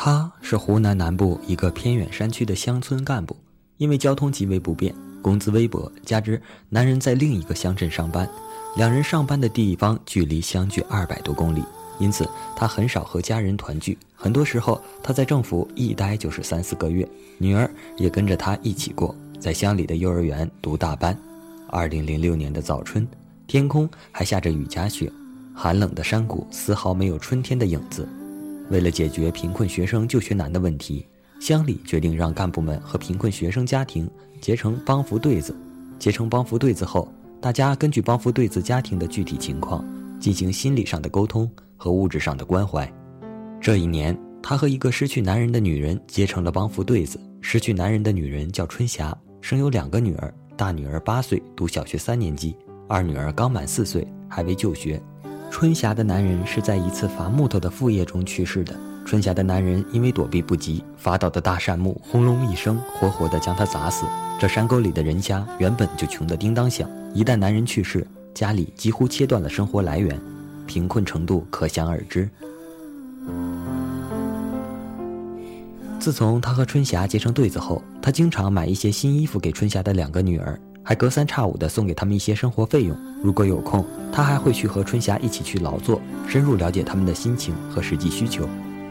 他是湖南南部一个偏远山区的乡村干部，因为交通极为不便，工资微薄，加之男人在另一个乡镇上班，两人上班的地方距离相距二百多公里，因此他很少和家人团聚。很多时候他在政府一待就是三四个月，女儿也跟着他一起过，在乡里的幼儿园读大班。二零零六年的早春，天空还下着雨夹雪，寒冷的山谷丝毫没有春天的影子。为了解决贫困学生就学难的问题，乡里决定让干部们和贫困学生家庭结成帮扶对子。结成帮扶对子后，大家根据帮扶对子家庭的具体情况，进行心理上的沟通和物质上的关怀。这一年，他和一个失去男人的女人结成了帮扶对子。失去男人的女人叫春霞，生有两个女儿，大女儿八岁，读小学三年级；二女儿刚满四岁，还未就学。春霞的男人是在一次伐木头的副业中去世的。春霞的男人因为躲避不及，伐倒的大杉木轰隆一声，活活的将他砸死。这山沟里的人家原本就穷得叮当响，一旦男人去世，家里几乎切断了生活来源，贫困程度可想而知。自从他和春霞结成对子后，他经常买一些新衣服给春霞的两个女儿。还隔三差五的送给他们一些生活费用。如果有空，他还会去和春霞一起去劳作，深入了解他们的心情和实际需求。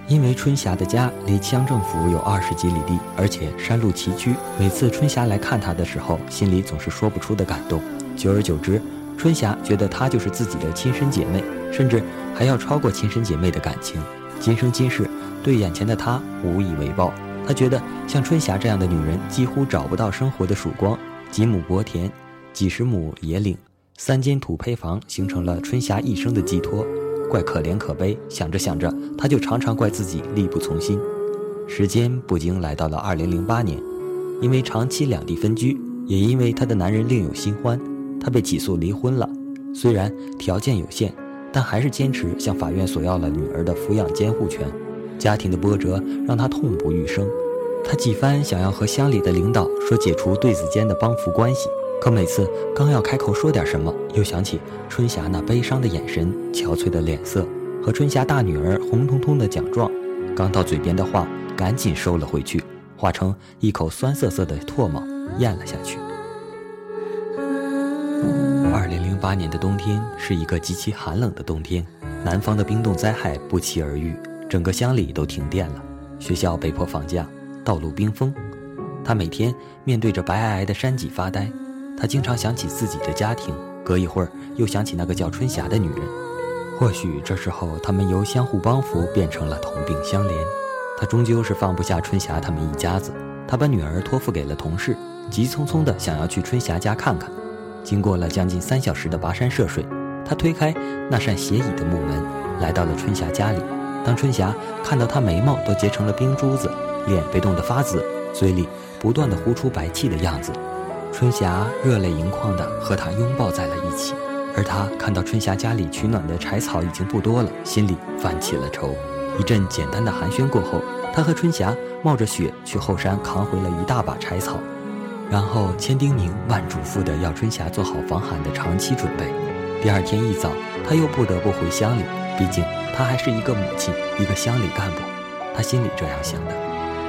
因为春霞的家离乡政府有二十几里地，而且山路崎岖，每次春霞来看他的时候，心里总是说不出的感动。久而久之，春霞觉得她就是自己的亲生姐妹，甚至还要超过亲生姐妹的感情。今生今世，对眼前的他无以为报。他觉得像春霞这样的女人，几乎找不到生活的曙光。几亩薄田，几十亩野岭，三间土坯房，形成了春霞一生的寄托。怪可怜可悲，想着想着，他就常常怪自己力不从心。时间不经来到了二零零八年，因为长期两地分居，也因为她的男人另有新欢，她被起诉离婚了。虽然条件有限，但还是坚持向法院索要了女儿的抚养监护权。家庭的波折让她痛不欲生。他几番想要和乡里的领导说解除对子间的帮扶关系，可每次刚要开口说点什么，又想起春霞那悲伤的眼神、憔悴的脸色和春霞大女儿红彤彤的奖状，刚到嘴边的话赶紧收了回去，化成一口酸涩涩的唾沫咽了下去。二零零八年的冬天是一个极其寒冷的冬天，南方的冰冻灾害不期而遇，整个乡里都停电了，学校被迫放假。道路冰封，他每天面对着白皑皑的山脊发呆。他经常想起自己的家庭，隔一会儿又想起那个叫春霞的女人。或许这时候，他们由相互帮扶变成了同病相怜。他终究是放不下春霞他们一家子，他把女儿托付给了同事，急匆匆地想要去春霞家看看。经过了将近三小时的跋山涉水，他推开那扇斜倚的木门，来到了春霞家里。当春霞看到他眉毛都结成了冰珠子。脸被冻得发紫，嘴里不断的呼出白气的样子，春霞热泪盈眶的和他拥抱在了一起，而他看到春霞家里取暖的柴草已经不多了，心里泛起了愁。一阵简单的寒暄过后，他和春霞冒着雪去后山扛回了一大把柴草，然后千叮咛万嘱咐的要春霞做好防寒的长期准备。第二天一早，他又不得不回乡里，毕竟他还是一个母亲，一个乡里干部，他心里这样想的。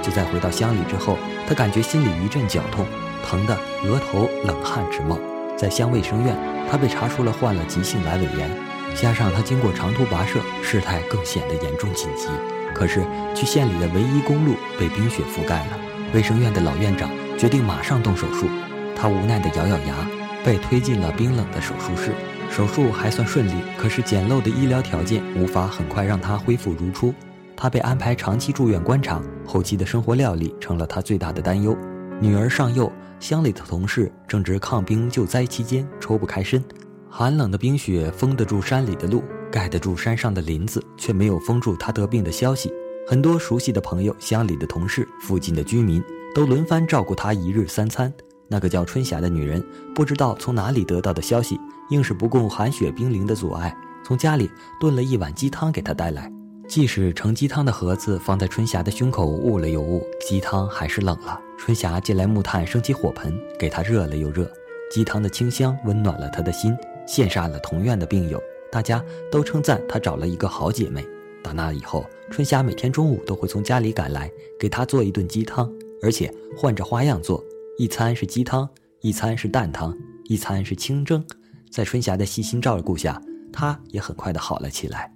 就在回到乡里之后，他感觉心里一阵绞痛，疼得额头冷汗直冒。在乡卫生院，他被查出了患了急性阑尾炎，加上他经过长途跋涉，事态更显得严重紧急。可是去县里的唯一公路被冰雪覆盖了，卫生院的老院长决定马上动手术。他无奈地咬咬牙，被推进了冰冷的手术室。手术还算顺利，可是简陋的医疗条件无法很快让他恢复如初。他被安排长期住院观察，后期的生活料理成了他最大的担忧。女儿尚幼，乡里的同事正值抗冰救灾期间，抽不开身。寒冷的冰雪封得住山里的路，盖得住山上的林子，却没有封住他得病的消息。很多熟悉的朋友、乡里的同事、附近的居民都轮番照顾他一日三餐。那个叫春霞的女人，不知道从哪里得到的消息，硬是不顾寒雪冰凌的阻碍，从家里炖了一碗鸡汤给她带来。即使盛鸡汤的盒子放在春霞的胸口捂了又捂，鸡汤还是冷了。春霞借来木炭升起火盆，给他热了又热。鸡汤的清香温暖了他的心，羡煞了同院的病友，大家都称赞她找了一个好姐妹。打那以后，春霞每天中午都会从家里赶来，给她做一顿鸡汤，而且换着花样做，一餐是鸡汤，一餐是蛋汤，一餐是清蒸。在春霞的细心照顾下，她也很快的好了起来。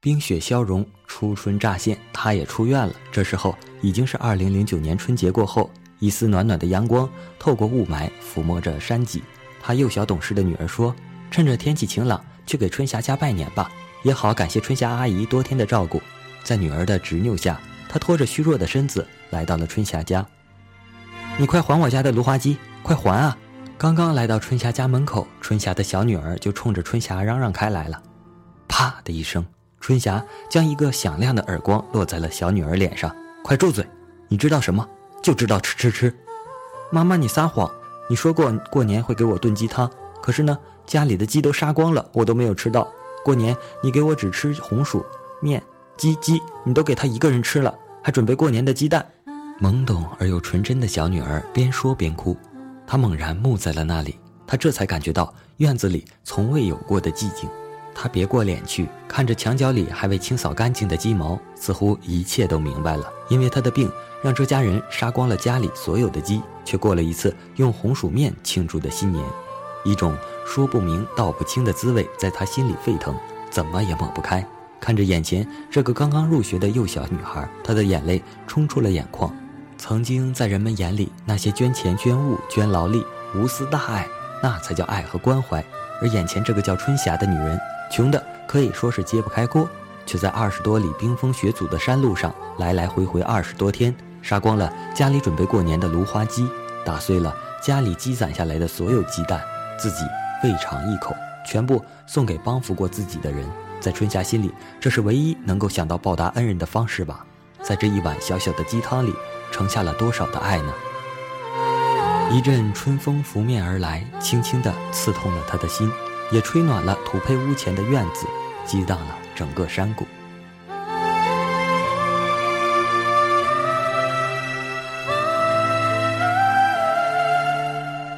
冰雪消融，初春乍现，她也出院了。这时候已经是二零零九年春节过后，一丝暖暖的阳光透过雾霾抚摸着山脊。她幼小懂事的女儿说：“趁着天气晴朗，去给春霞家拜年吧。”也好感谢春霞阿姨多天的照顾，在女儿的执拗下，她拖着虚弱的身子来到了春霞家。你快还我家的芦花鸡，快还啊！刚刚来到春霞家门口，春霞的小女儿就冲着春霞嚷嚷开来了。啪的一声，春霞将一个响亮的耳光落在了小女儿脸上。快住嘴！你知道什么？就知道吃吃吃！妈妈，你撒谎！你说过过年会给我炖鸡汤，可是呢，家里的鸡都杀光了，我都没有吃到。过年你给我只吃红薯面鸡鸡，你都给他一个人吃了，还准备过年的鸡蛋。懵懂而又纯真的小女儿边说边哭，她猛然木在了那里。她这才感觉到院子里从未有过的寂静。她别过脸去，看着墙角里还未清扫干净的鸡毛，似乎一切都明白了。因为她的病，让这家人杀光了家里所有的鸡，却过了一次用红薯面庆祝的新年。一种说不明道不清的滋味在她心里沸腾，怎么也抹不开。看着眼前这个刚刚入学的幼小女孩，她的眼泪冲出了眼眶。曾经在人们眼里，那些捐钱、捐物、捐劳力、无私大爱，那才叫爱和关怀。而眼前这个叫春霞的女人，穷的可以说是揭不开锅，却在二十多里冰封雪阻的山路上来来回回二十多天，杀光了家里准备过年的芦花鸡，打碎了家里积攒下来的所有鸡蛋。自己未尝一口，全部送给帮扶过自己的人。在春霞心里，这是唯一能够想到报答恩人的方式吧。在这一碗小小的鸡汤里，盛下了多少的爱呢？一阵春风拂面而来，轻轻地刺痛了他的心，也吹暖了土坯屋前的院子，激荡了整个山谷。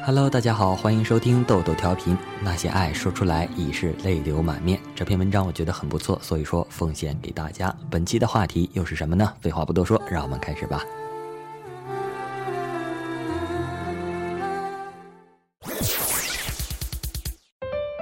Hello，大家好，欢迎收听豆豆调频。那些爱说出来已是泪流满面。这篇文章我觉得很不错，所以说奉献给大家。本期的话题又是什么呢？废话不多说，让我们开始吧。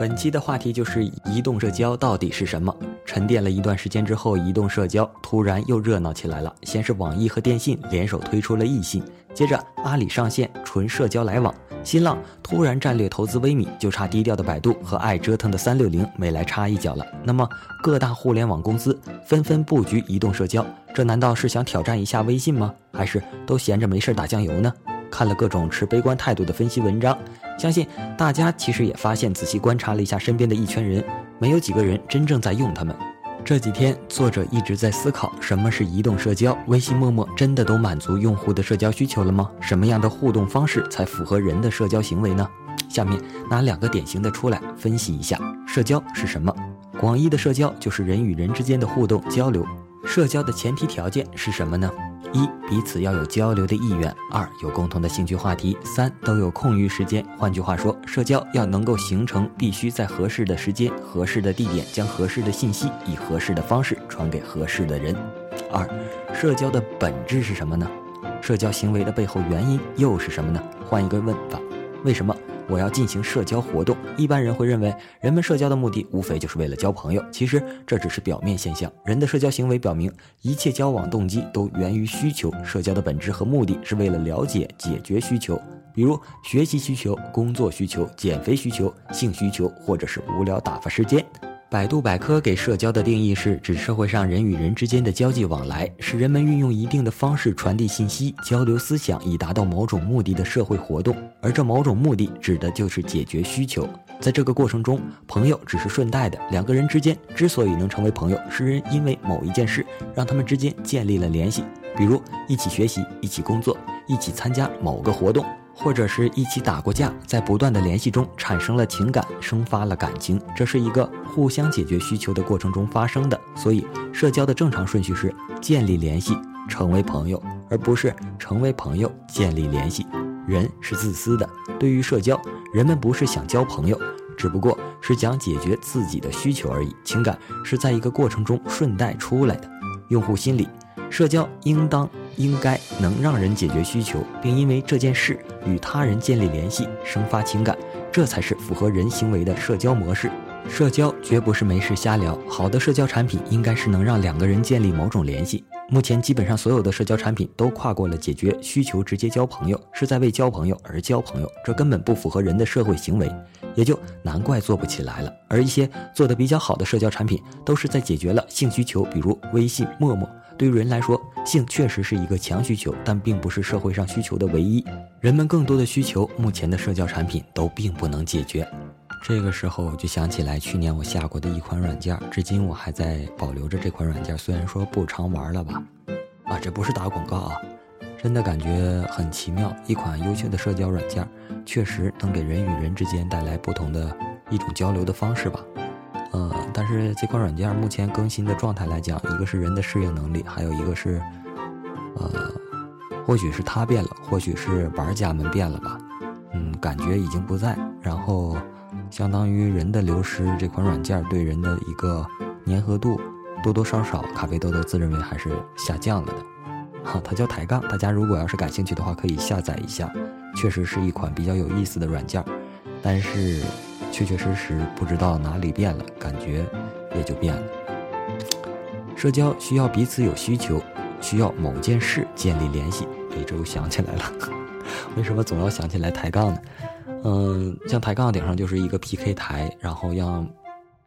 本期的话题就是移动社交到底是什么？沉淀了一段时间之后，移动社交突然又热闹起来了。先是网易和电信联手推出了易信，接着阿里上线纯社交来往，新浪突然战略投资微米，就差低调的百度和爱折腾的三六零没来插一脚了。那么各大互联网公司纷纷布局移动社交，这难道是想挑战一下微信吗？还是都闲着没事打酱油呢？看了各种持悲观态度的分析文章，相信大家其实也发现，仔细观察了一下身边的一圈人，没有几个人真正在用它们。这几天，作者一直在思考，什么是移动社交？微信、陌陌真的都满足用户的社交需求了吗？什么样的互动方式才符合人的社交行为呢？下面拿两个典型的出来分析一下，社交是什么？广义的社交就是人与人之间的互动交流，社交的前提条件是什么呢？一彼此要有交流的意愿，二有共同的兴趣话题，三都有空余时间。换句话说，社交要能够形成，必须在合适的时间、合适的地点，将合适的信息以合适的方式传给合适的人。二，社交的本质是什么呢？社交行为的背后原因又是什么呢？换一个问法，为什么？我要进行社交活动，一般人会认为，人们社交的目的无非就是为了交朋友。其实这只是表面现象。人的社交行为表明，一切交往动机都源于需求。社交的本质和目的是为了了解、解决需求，比如学习需求、工作需求、减肥需求、性需求，或者是无聊打发时间。百度百科给社交的定义是指社会上人与人之间的交际往来，使人们运用一定的方式传递信息、交流思想，以达到某种目的的社会活动。而这某种目的指的就是解决需求。在这个过程中，朋友只是顺带的。两个人之间之所以能成为朋友，是人因为某一件事让他们之间建立了联系，比如一起学习、一起工作、一起参加某个活动。或者是一起打过架，在不断的联系中产生了情感，生发了感情，这是一个互相解决需求的过程中发生的。所以，社交的正常顺序是建立联系，成为朋友，而不是成为朋友建立联系。人是自私的，对于社交，人们不是想交朋友，只不过是想解决自己的需求而已。情感是在一个过程中顺带出来的。用户心理，社交应当应该能让人解决需求，并因为这件事与他人建立联系，生发情感，这才是符合人行为的社交模式。社交绝不是没事瞎聊，好的社交产品应该是能让两个人建立某种联系。目前基本上所有的社交产品都跨过了解决需求直接交朋友，是在为交朋友而交朋友，这根本不符合人的社会行为，也就难怪做不起来了。而一些做的比较好的社交产品，都是在解决了性需求，比如微信、陌陌。对于人来说，性确实是一个强需求，但并不是社会上需求的唯一。人们更多的需求，目前的社交产品都并不能解决。这个时候我就想起来去年我下过的一款软件，至今我还在保留着这款软件。虽然说不常玩了吧，啊，这不是打广告啊，真的感觉很奇妙。一款优秀的社交软件，确实能给人与人之间带来不同的一种交流的方式吧。呃，但是这款软件目前更新的状态来讲，一个是人的适应能力，还有一个是，呃，或许是它变了，或许是玩家们变了吧。嗯，感觉已经不在，然后。相当于人的流失，这款软件对人的一个粘合度，多多少少，咖啡豆豆自认为还是下降了的。哈，它叫抬杠，大家如果要是感兴趣的话，可以下载一下，确实是一款比较有意思的软件。但是，确确实实不知道哪里变了，感觉也就变了。社交需要彼此有需求，需要某件事建立联系。哎，这又想起来了，为什么总要想起来抬杠呢？嗯，像抬杠顶上就是一个 PK 台，然后让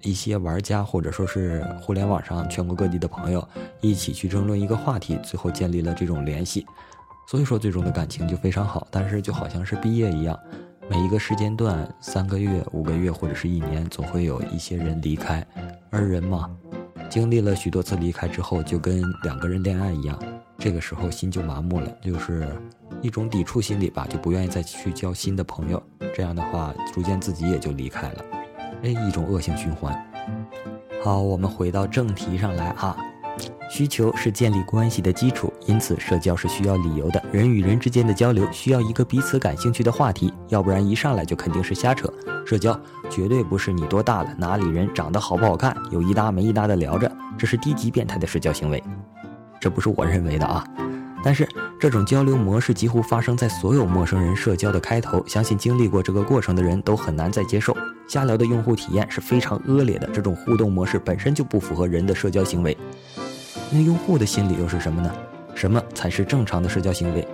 一些玩家或者说是互联网上全国各地的朋友一起去争论一个话题，最后建立了这种联系，所以说最终的感情就非常好。但是就好像是毕业一样，每一个时间段，三个月、五个月或者是一年，总会有一些人离开，而人嘛，经历了许多次离开之后，就跟两个人恋爱一样，这个时候心就麻木了，就是一种抵触心理吧，就不愿意再去交新的朋友。这样的话，逐渐自己也就离开了，哎，一种恶性循环。好，我们回到正题上来啊。需求是建立关系的基础，因此社交是需要理由的。人与人之间的交流需要一个彼此感兴趣的话题，要不然一上来就肯定是瞎扯。社交绝对不是你多大了，哪里人长得好不好看，有一搭没一搭的聊着，这是低级变态的社交行为。这不是我认为的啊。但是这种交流模式几乎发生在所有陌生人社交的开头，相信经历过这个过程的人都很难再接受。瞎聊的用户体验是非常恶劣的，这种互动模式本身就不符合人的社交行为。那用户的心理又是什么呢？什么才是正常的社交行为？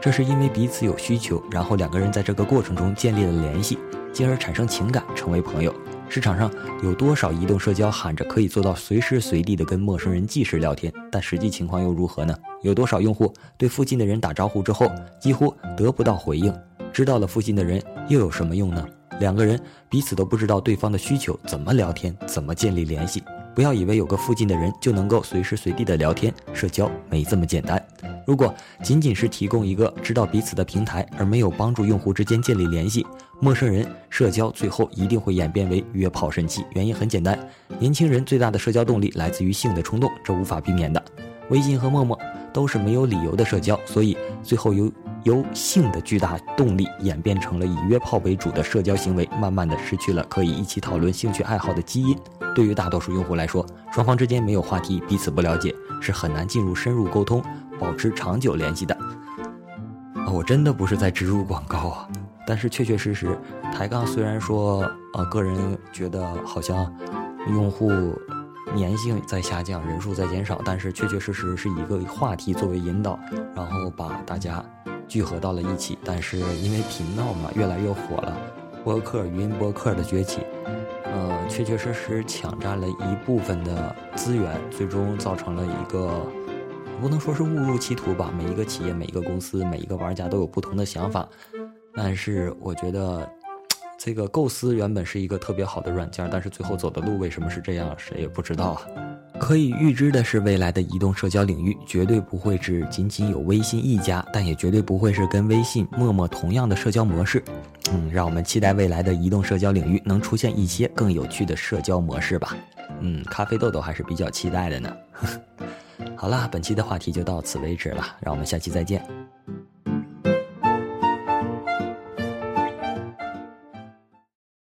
这是因为彼此有需求，然后两个人在这个过程中建立了联系，进而产生情感，成为朋友。市场上有多少移动社交喊着可以做到随时随地的跟陌生人即时聊天，但实际情况又如何呢？有多少用户对附近的人打招呼之后几乎得不到回应？知道了附近的人又有什么用呢？两个人彼此都不知道对方的需求，怎么聊天？怎么建立联系？不要以为有个附近的人就能够随时随地的聊天，社交没这么简单。如果仅仅是提供一个知道彼此的平台，而没有帮助用户之间建立联系，陌生人社交最后一定会演变为约炮神器。原因很简单，年轻人最大的社交动力来自于性的冲动，这无法避免的。微信和陌陌都是没有理由的社交，所以最后由由性的巨大动力演变成了以约炮为主的社交行为，慢慢的失去了可以一起讨论兴趣爱好的基因。对于大多数用户来说，双方之间没有话题，彼此不了解，是很难进入深入沟通、保持长久联系的啊。我真的不是在植入广告啊，但是确确实实，抬杠虽然说，呃，个人觉得好像用户粘性在下降，人数在减少，但是确确实实是一个话题作为引导，然后把大家聚合到了一起。但是因为频道嘛越来越火了，播客、语音播客的崛起。呃，确确实实抢占了一部分的资源，最终造成了一个不能说是误入歧途吧。每一个企业、每一个公司、每一个玩家都有不同的想法，但是我觉得这个构思原本是一个特别好的软件，但是最后走的路为什么是这样，谁也不知道啊。可以预知的是，未来的移动社交领域绝对不会只仅仅有微信一家，但也绝对不会是跟微信、陌陌同样的社交模式。嗯，让我们期待未来的移动社交领域能出现一些更有趣的社交模式吧。嗯，咖啡豆豆还是比较期待的呢。好啦，本期的话题就到此为止了，让我们下期再见。